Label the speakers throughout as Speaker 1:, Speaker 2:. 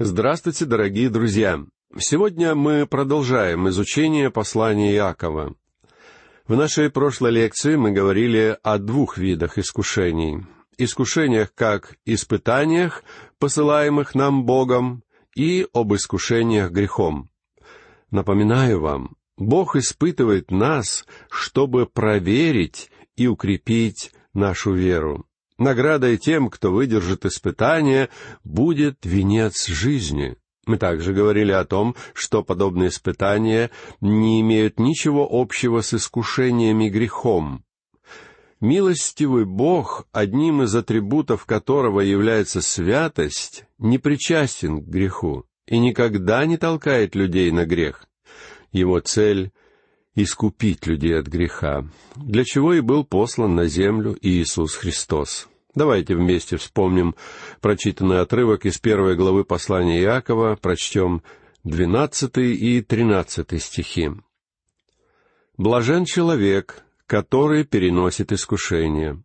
Speaker 1: Здравствуйте, дорогие друзья! Сегодня мы продолжаем изучение послания Иакова. В нашей прошлой лекции мы говорили о двух видах искушений. Искушениях как испытаниях, посылаемых нам Богом, и об искушениях грехом. Напоминаю вам, Бог испытывает нас, чтобы проверить и укрепить нашу веру. Наградой тем, кто выдержит испытание, будет венец жизни. Мы также говорили о том, что подобные испытания не имеют ничего общего с искушениями грехом. Милостивый Бог, одним из атрибутов которого является святость, не причастен к греху и никогда не толкает людей на грех. Его цель — искупить людей от греха, для чего и был послан на землю Иисус Христос. Давайте вместе вспомним прочитанный отрывок из первой главы послания Иакова, прочтем двенадцатый и тринадцатый стихи. «Блажен человек, который переносит искушение,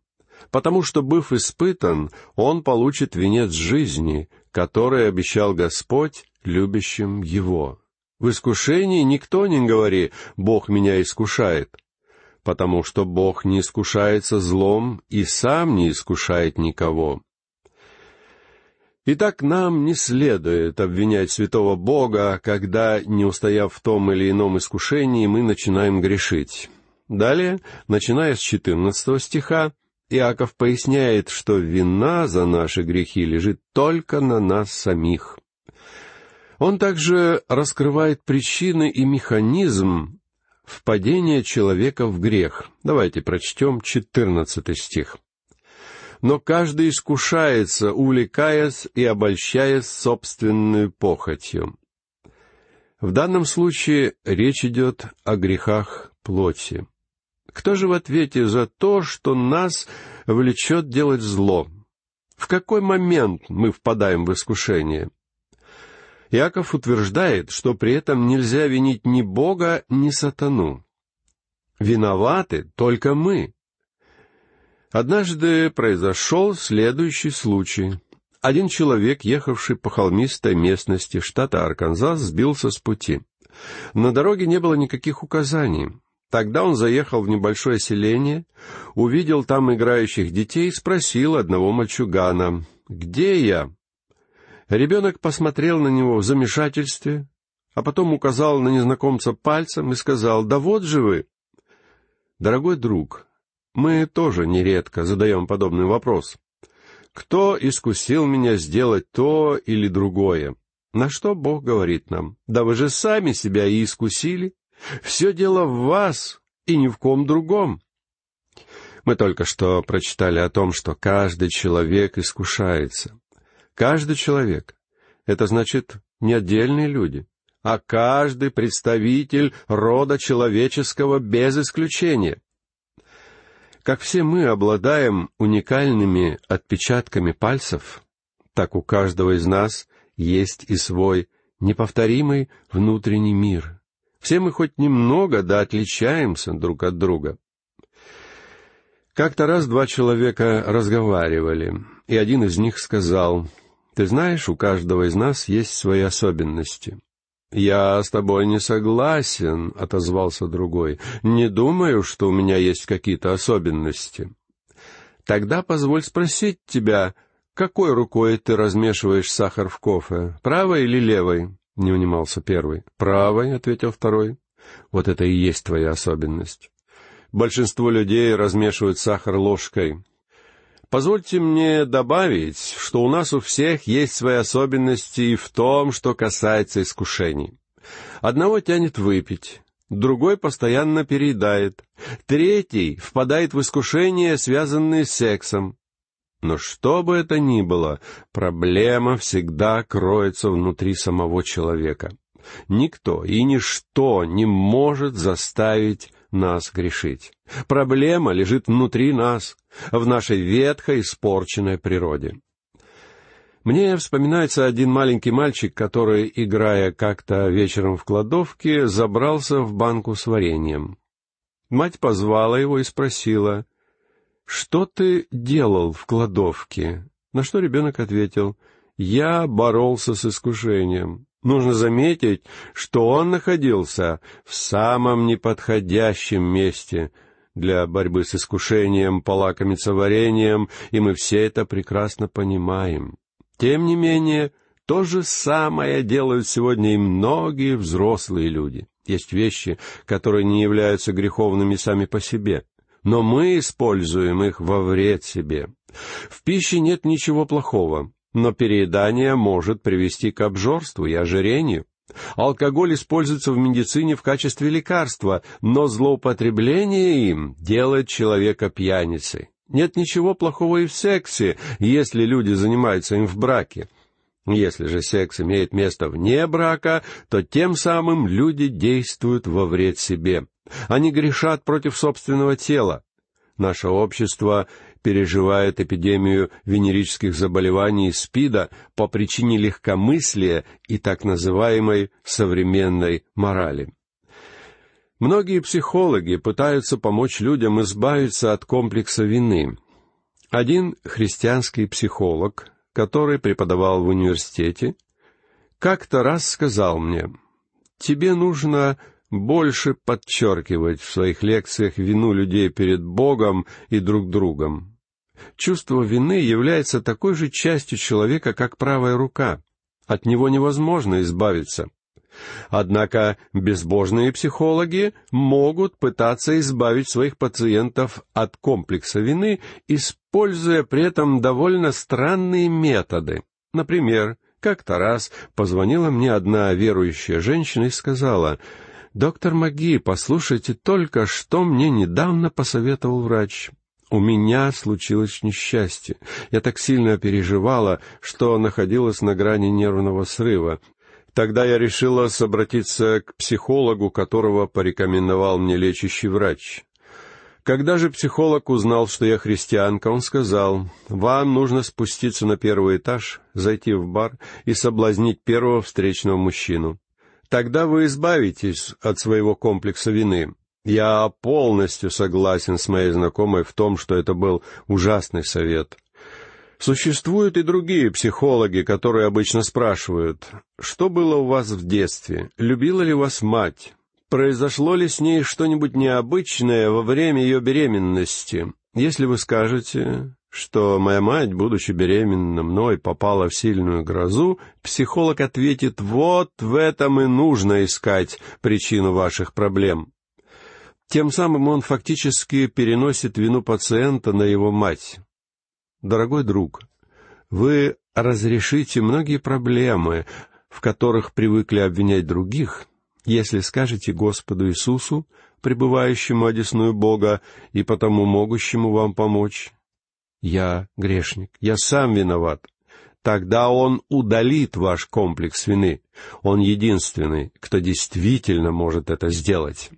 Speaker 1: потому что, быв испытан, он получит венец жизни, который обещал Господь любящим его». В искушении никто не говори «Бог меня искушает», потому что Бог не искушается злом и сам не искушает никого. Итак, нам не следует обвинять святого Бога, когда, не устояв в том или ином искушении, мы начинаем грешить. Далее, начиная с четырнадцатого стиха, Иаков поясняет, что вина за наши грехи лежит только на нас самих. Он также раскрывает причины и механизм впадения человека в грех. Давайте прочтем четырнадцатый стих. «Но каждый искушается, увлекаясь и обольщаясь собственной похотью». В данном случае речь идет о грехах плоти. Кто же в ответе за то, что нас влечет делать зло? В какой момент мы впадаем в искушение? Иаков утверждает, что при этом нельзя винить ни Бога, ни сатану. Виноваты только мы. Однажды произошел следующий случай. Один человек, ехавший по холмистой местности штата Арканзас, сбился с пути. На дороге не было никаких указаний. Тогда он заехал в небольшое селение, увидел там играющих детей и спросил одного мальчугана, «Где я?» Ребенок посмотрел на него в замешательстве, а потом указал на незнакомца пальцем и сказал, «Да вот же вы!» Дорогой друг, мы тоже нередко задаем подобный вопрос. Кто искусил меня сделать то или другое? На что Бог говорит нам? Да вы же сами себя и искусили. Все дело в вас и ни в ком другом. Мы только что прочитали о том, что каждый человек искушается. Каждый человек. Это значит не отдельные люди, а каждый представитель рода человеческого без исключения. Как все мы обладаем уникальными отпечатками пальцев, так у каждого из нас есть и свой неповторимый внутренний мир. Все мы хоть немного да отличаемся друг от друга. Как-то раз два человека разговаривали, и один из них сказал, ты знаешь, у каждого из нас есть свои особенности. «Я с тобой не согласен», — отозвался другой. «Не думаю, что у меня есть какие-то особенности». «Тогда позволь спросить тебя, какой рукой ты размешиваешь сахар в кофе, правой или левой?» — не унимался первый. «Правой», — ответил второй. «Вот это и есть твоя особенность. Большинство людей размешивают сахар ложкой, Позвольте мне добавить, что у нас у всех есть свои особенности и в том, что касается искушений. Одного тянет выпить, другой постоянно переедает, третий впадает в искушения, связанные с сексом. Но что бы это ни было, проблема всегда кроется внутри самого человека. Никто и ничто не может заставить нас грешить. Проблема лежит внутри нас, в нашей ветхой, испорченной природе. Мне вспоминается один маленький мальчик, который, играя как-то вечером в кладовке, забрался в банку с вареньем. Мать позвала его и спросила, «Что ты делал в кладовке?» На что ребенок ответил, «Я боролся с искушением». Нужно заметить, что он находился в самом неподходящем месте для борьбы с искушением полакомиться вареньем, и мы все это прекрасно понимаем. Тем не менее, то же самое делают сегодня и многие взрослые люди. Есть вещи, которые не являются греховными сами по себе, но мы используем их во вред себе. В пище нет ничего плохого, но переедание может привести к обжорству и ожирению. Алкоголь используется в медицине в качестве лекарства, но злоупотребление им делает человека пьяницей. Нет ничего плохого и в сексе, если люди занимаются им в браке. Если же секс имеет место вне брака, то тем самым люди действуют во вред себе. Они грешат против собственного тела. Наше общество переживает эпидемию венерических заболеваний СПИДа по причине легкомыслия и так называемой современной морали. Многие психологи пытаются помочь людям избавиться от комплекса вины. Один христианский психолог, который преподавал в университете, как-то раз сказал мне, «Тебе нужно больше подчеркивать в своих лекциях вину людей перед Богом и друг другом. Чувство вины является такой же частью человека, как правая рука. От него невозможно избавиться. Однако безбожные психологи могут пытаться избавить своих пациентов от комплекса вины, используя при этом довольно странные методы. Например, как-то раз позвонила мне одна верующая женщина и сказала, «Доктор Маги, послушайте только, что мне недавно посоветовал врач. У меня случилось несчастье. Я так сильно переживала, что находилась на грани нервного срыва. Тогда я решила обратиться к психологу, которого порекомендовал мне лечащий врач. Когда же психолог узнал, что я христианка, он сказал, «Вам нужно спуститься на первый этаж, зайти в бар и соблазнить первого встречного мужчину. Тогда вы избавитесь от своего комплекса вины. Я полностью согласен с моей знакомой в том, что это был ужасный совет. Существуют и другие психологи, которые обычно спрашивают, что было у вас в детстве, любила ли вас мать, произошло ли с ней что-нибудь необычное во время ее беременности. Если вы скажете, что моя мать, будучи беременна мной, попала в сильную грозу, психолог ответит, вот в этом и нужно искать причину ваших проблем. Тем самым он фактически переносит вину пациента на его мать. Дорогой друг, вы разрешите многие проблемы, в которых привыкли обвинять других, если скажете Господу Иисусу, пребывающему одесную Бога и потому могущему вам помочь, «Я грешник, я сам виноват», тогда Он удалит ваш комплекс вины. Он единственный, кто действительно может это сделать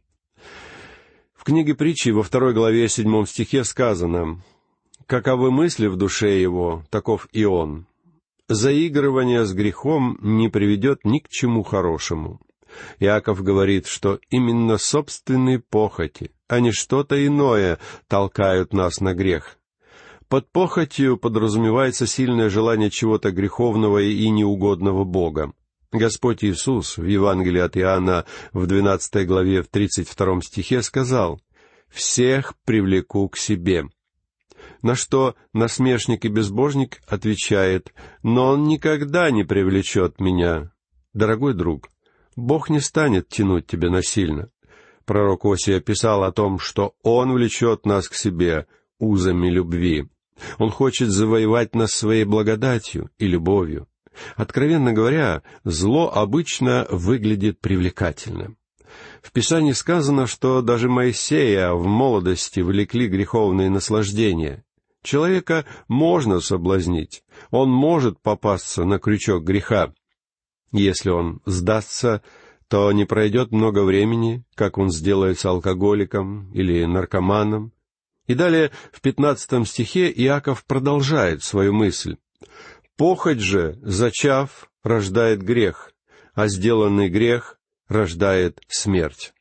Speaker 1: книге притчи во второй главе седьмом стихе сказано «Каковы мысли в душе его, таков и он». Заигрывание с грехом не приведет ни к чему хорошему. Иаков говорит, что именно собственные похоти, а не что-то иное, толкают нас на грех. Под похотью подразумевается сильное желание чего-то греховного и неугодного Бога. Господь Иисус в Евангелии от Иоанна в 12 главе в 32 стихе сказал «Всех привлеку к себе». На что насмешник и безбожник отвечает «Но он никогда не привлечет меня». Дорогой друг, Бог не станет тянуть тебя насильно. Пророк Осия писал о том, что Он влечет нас к себе узами любви. Он хочет завоевать нас своей благодатью и любовью. Откровенно говоря, зло обычно выглядит привлекательным. В Писании сказано, что даже Моисея в молодости влекли греховные наслаждения. Человека можно соблазнить, он может попасться на крючок греха. Если он сдастся, то не пройдет много времени, как он сделается алкоголиком или наркоманом. И далее в пятнадцатом стихе Иаков продолжает свою мысль. Похоть же, зачав, рождает грех, а сделанный грех рождает смерть.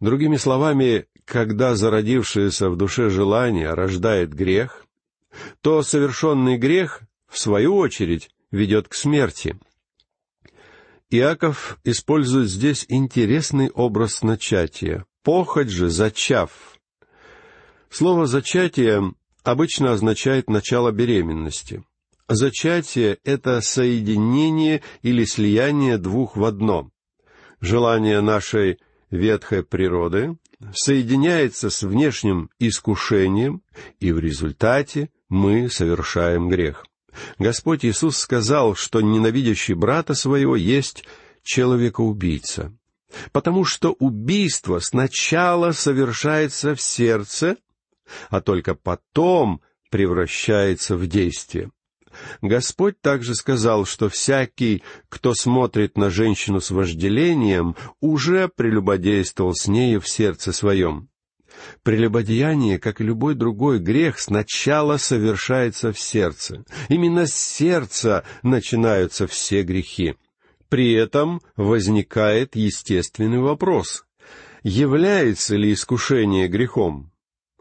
Speaker 1: Другими словами, когда зародившееся в душе желание рождает грех, то совершенный грех, в свою очередь, ведет к смерти. Иаков использует здесь интересный образ начатия. Похоть же, зачав. Слово «зачатие» обычно означает начало беременности. Зачатие — это соединение или слияние двух в одно. Желание нашей ветхой природы соединяется с внешним искушением, и в результате мы совершаем грех. Господь Иисус сказал, что ненавидящий брата своего есть человекоубийца, потому что убийство сначала совершается в сердце, а только потом превращается в действие. Господь также сказал, что всякий, кто смотрит на женщину с вожделением, уже прелюбодействовал с нею в сердце своем. Прелюбодеяние, как и любой другой грех, сначала совершается в сердце. Именно с сердца начинаются все грехи. При этом возникает естественный вопрос. Является ли искушение грехом?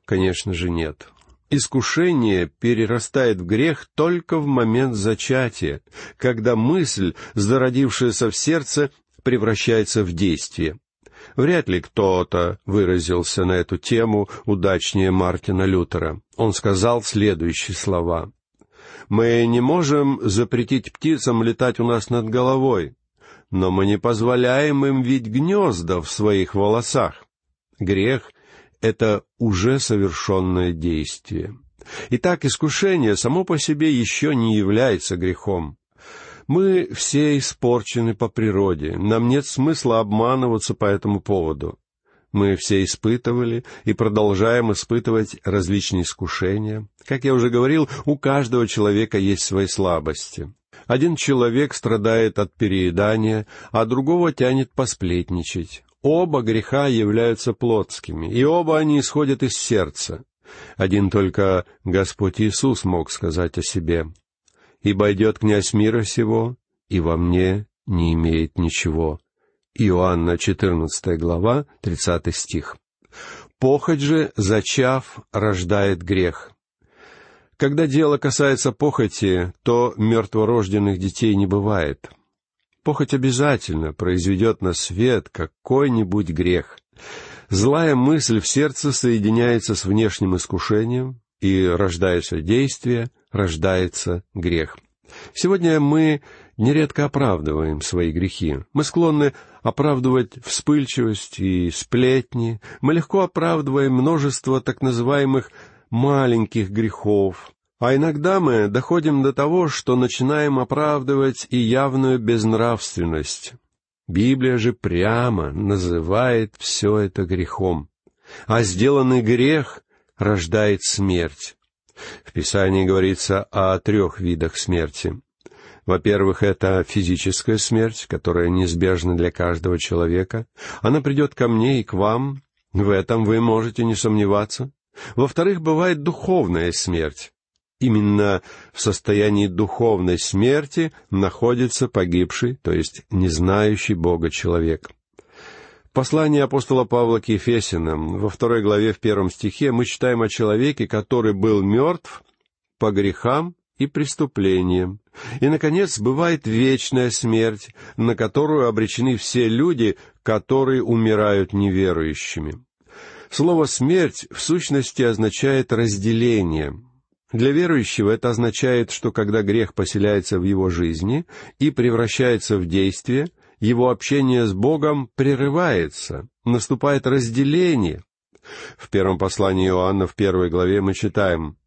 Speaker 1: Конечно же нет. Искушение перерастает в грех только в момент зачатия, когда мысль, зародившаяся в сердце, превращается в действие. Вряд ли кто-то выразился на эту тему удачнее Мартина Лютера. Он сказал следующие слова. «Мы не можем запретить птицам летать у нас над головой, но мы не позволяем им видеть гнезда в своих волосах. Грех это уже совершенное действие. Итак, искушение само по себе еще не является грехом. Мы все испорчены по природе, нам нет смысла обманываться по этому поводу. Мы все испытывали и продолжаем испытывать различные искушения. Как я уже говорил, у каждого человека есть свои слабости. Один человек страдает от переедания, а другого тянет посплетничать. Оба греха являются плотскими, и оба они исходят из сердца. Один только Господь Иисус мог сказать о себе. «Ибо идет князь мира сего, и во мне не имеет ничего». Иоанна 14 глава, 30 стих. «Похоть же, зачав, рождает грех». Когда дело касается похоти, то мертворожденных детей не бывает — Похоть обязательно произведет на свет какой-нибудь грех. Злая мысль в сердце соединяется с внешним искушением, и рождается действие, рождается грех. Сегодня мы нередко оправдываем свои грехи. Мы склонны оправдывать вспыльчивость и сплетни. Мы легко оправдываем множество так называемых маленьких грехов, а иногда мы доходим до того, что начинаем оправдывать и явную безнравственность. Библия же прямо называет все это грехом. А сделанный грех рождает смерть. В Писании говорится о трех видах смерти. Во-первых, это физическая смерть, которая неизбежна для каждого человека. Она придет ко мне и к вам. В этом вы можете не сомневаться. Во-вторых, бывает духовная смерть. Именно в состоянии духовной смерти находится погибший, то есть не знающий Бога человек. В послании апостола Павла к Ефесиным, во второй главе в первом стихе, мы читаем о человеке, который был мертв по грехам и преступлениям. И, наконец, бывает вечная смерть, на которую обречены все люди, которые умирают неверующими. Слово «смерть» в сущности означает разделение, для верующего это означает, что когда грех поселяется в его жизни и превращается в действие, его общение с Богом прерывается, наступает разделение. В первом послании Иоанна в первой главе мы читаем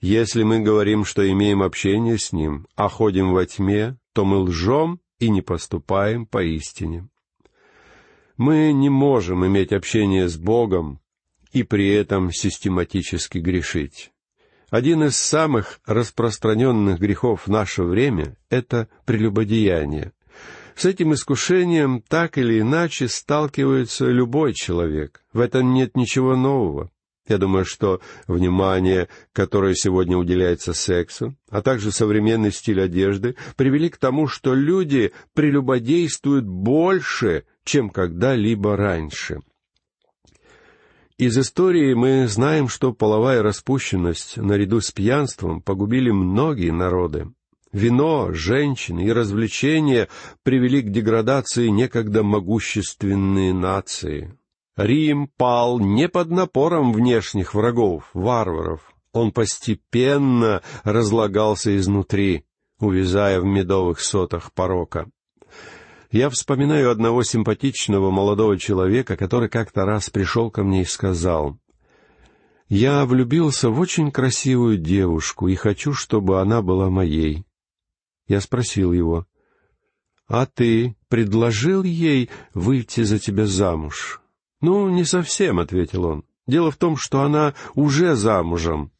Speaker 1: «Если мы говорим, что имеем общение с Ним, а ходим во тьме, то мы лжем и не поступаем поистине». Мы не можем иметь общение с Богом и при этом систематически грешить. Один из самых распространенных грехов в наше время — это прелюбодеяние. С этим искушением так или иначе сталкивается любой человек. В этом нет ничего нового. Я думаю, что внимание, которое сегодня уделяется сексу, а также современный стиль одежды, привели к тому, что люди прелюбодействуют больше, чем когда-либо раньше. Из истории мы знаем, что половая распущенность наряду с пьянством погубили многие народы. Вино, женщины и развлечения привели к деградации некогда могущественные нации. Рим пал не под напором внешних врагов, варваров. Он постепенно разлагался изнутри, увязая в медовых сотах порока. Я вспоминаю одного симпатичного молодого человека, который как-то раз пришел ко мне и сказал, «Я влюбился в очень красивую девушку и хочу, чтобы она была моей». Я спросил его, «А ты предложил ей выйти за тебя замуж?» «Ну, не совсем», — ответил он. «Дело в том, что она уже замужем».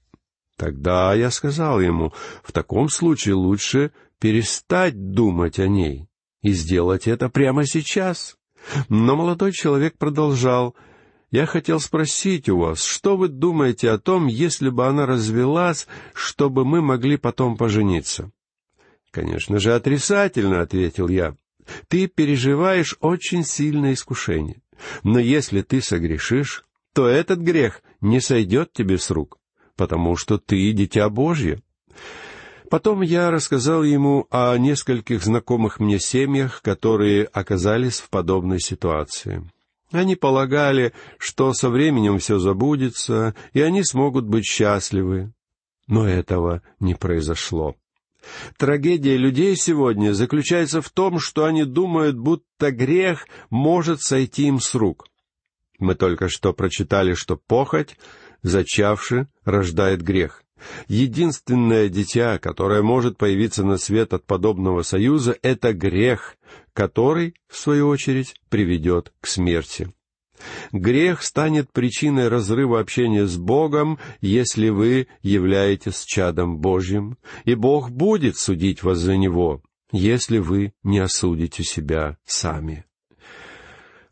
Speaker 1: Тогда я сказал ему, «В таком случае лучше перестать думать о ней и сделать это прямо сейчас». Но молодой человек продолжал, «Я хотел спросить у вас, что вы думаете о том, если бы она развелась, чтобы мы могли потом пожениться?» «Конечно же, отрицательно», — ответил я. «Ты переживаешь очень сильное искушение. Но если ты согрешишь, то этот грех не сойдет тебе с рук, потому что ты дитя Божье». Потом я рассказал ему о нескольких знакомых мне семьях, которые оказались в подобной ситуации. Они полагали, что со временем все забудется, и они смогут быть счастливы. Но этого не произошло. Трагедия людей сегодня заключается в том, что они думают, будто грех может сойти им с рук. Мы только что прочитали, что похоть, зачавши, рождает грех. Единственное дитя, которое может появиться на свет от подобного союза, это грех, который, в свою очередь, приведет к смерти. Грех станет причиной разрыва общения с Богом, если вы являетесь чадом Божьим, и Бог будет судить вас за него, если вы не осудите себя сами.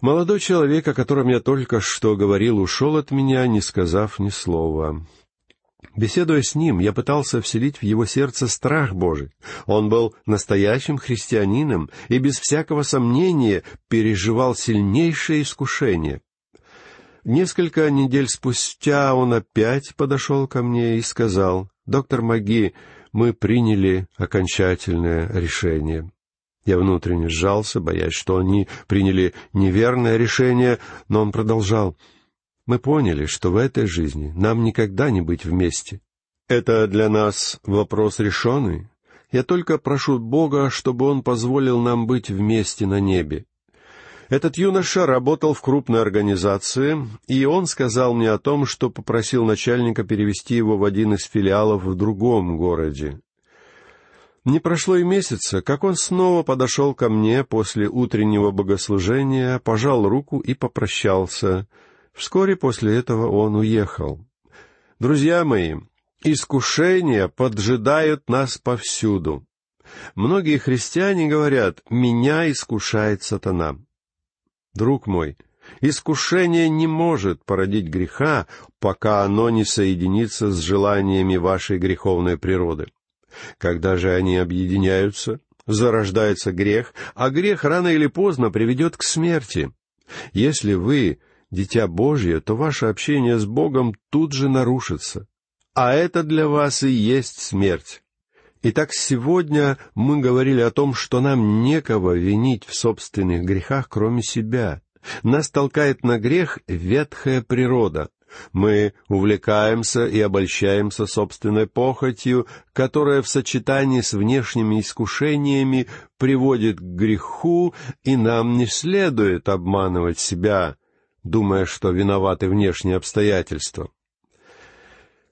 Speaker 1: Молодой человек, о котором я только что говорил, ушел от меня, не сказав ни слова. Беседуя с ним, я пытался вселить в его сердце страх Божий. Он был настоящим христианином и без всякого сомнения переживал сильнейшее искушение. Несколько недель спустя он опять подошел ко мне и сказал, «Доктор Маги, мы приняли окончательное решение». Я внутренне сжался, боясь, что они приняли неверное решение, но он продолжал, мы поняли, что в этой жизни нам никогда не быть вместе. Это для нас вопрос решенный. Я только прошу Бога, чтобы Он позволил нам быть вместе на небе. Этот юноша работал в крупной организации, и он сказал мне о том, что попросил начальника перевести его в один из филиалов в другом городе. Не прошло и месяца, как он снова подошел ко мне после утреннего богослужения, пожал руку и попрощался — Вскоре после этого он уехал. Друзья мои, искушения поджидают нас повсюду. Многие христиане говорят, «Меня искушает сатана». Друг мой, искушение не может породить греха, пока оно не соединится с желаниями вашей греховной природы. Когда же они объединяются, зарождается грех, а грех рано или поздно приведет к смерти. Если вы дитя Божье, то ваше общение с Богом тут же нарушится. А это для вас и есть смерть. Итак, сегодня мы говорили о том, что нам некого винить в собственных грехах, кроме себя. Нас толкает на грех ветхая природа. Мы увлекаемся и обольщаемся собственной похотью, которая в сочетании с внешними искушениями приводит к греху, и нам не следует обманывать себя, думая, что виноваты внешние обстоятельства.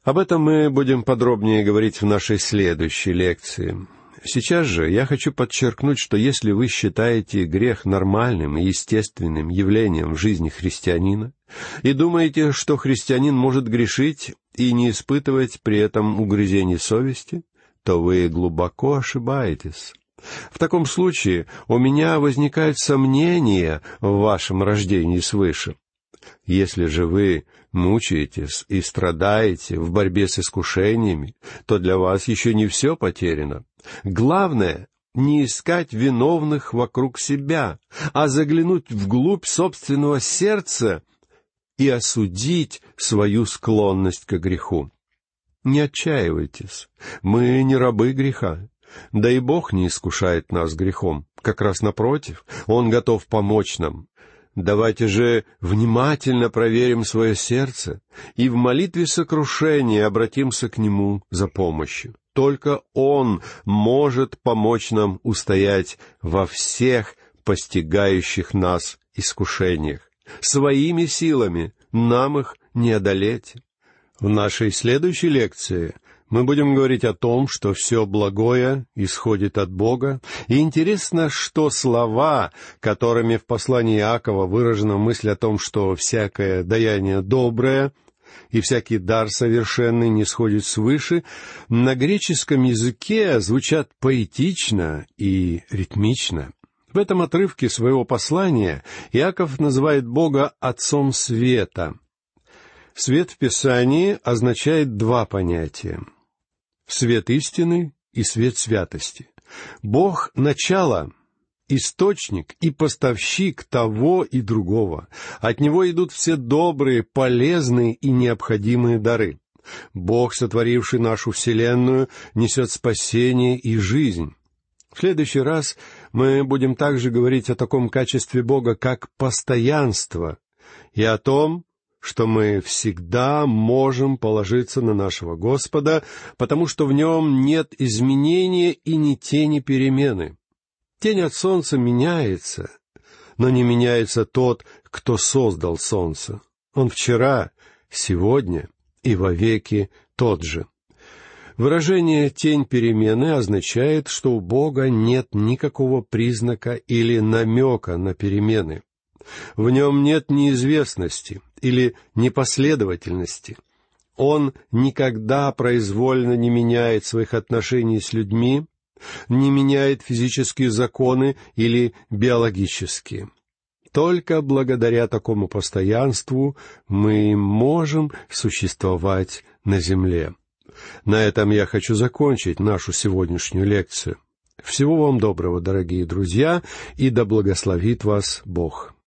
Speaker 1: Об этом мы будем подробнее говорить в нашей следующей лекции. Сейчас же я хочу подчеркнуть, что если вы считаете грех нормальным и естественным явлением в жизни христианина, и думаете, что христианин может грешить и не испытывать при этом угрызений совести, то вы глубоко ошибаетесь. В таком случае у меня возникают сомнения в вашем рождении свыше. Если же вы мучаетесь и страдаете в борьбе с искушениями, то для вас еще не все потеряно. Главное — не искать виновных вокруг себя, а заглянуть вглубь собственного сердца и осудить свою склонность к греху. Не отчаивайтесь, мы не рабы греха. Да и Бог не искушает нас грехом. Как раз напротив, Он готов помочь нам. Давайте же внимательно проверим свое сердце и в молитве сокрушения обратимся к Нему за помощью. Только Он может помочь нам устоять во всех постигающих нас искушениях. Своими силами нам их не одолеть. В нашей следующей лекции мы будем говорить о том, что все благое исходит от Бога, и интересно, что слова, которыми в послании Иакова выражена мысль о том, что всякое даяние доброе и всякий дар совершенный не сходит свыше, на греческом языке звучат поэтично и ритмично. В этом отрывке своего послания Иаков называет Бога Отцом Света. Свет в Писании означает два понятия свет истины и свет святости. Бог — начало, источник и поставщик того и другого. От Него идут все добрые, полезные и необходимые дары. Бог, сотворивший нашу Вселенную, несет спасение и жизнь. В следующий раз мы будем также говорить о таком качестве Бога, как постоянство, и о том, что мы всегда можем положиться на нашего Господа, потому что в нем нет изменения и ни тени перемены. Тень от солнца меняется, но не меняется тот, кто создал солнце. Он вчера, сегодня и вовеки тот же. Выражение «тень перемены» означает, что у Бога нет никакого признака или намека на перемены. В нем нет неизвестности или непоследовательности. Он никогда произвольно не меняет своих отношений с людьми, не меняет физические законы или биологические. Только благодаря такому постоянству мы можем существовать на Земле. На этом я хочу закончить нашу сегодняшнюю лекцию. Всего вам доброго, дорогие друзья, и да благословит вас Бог.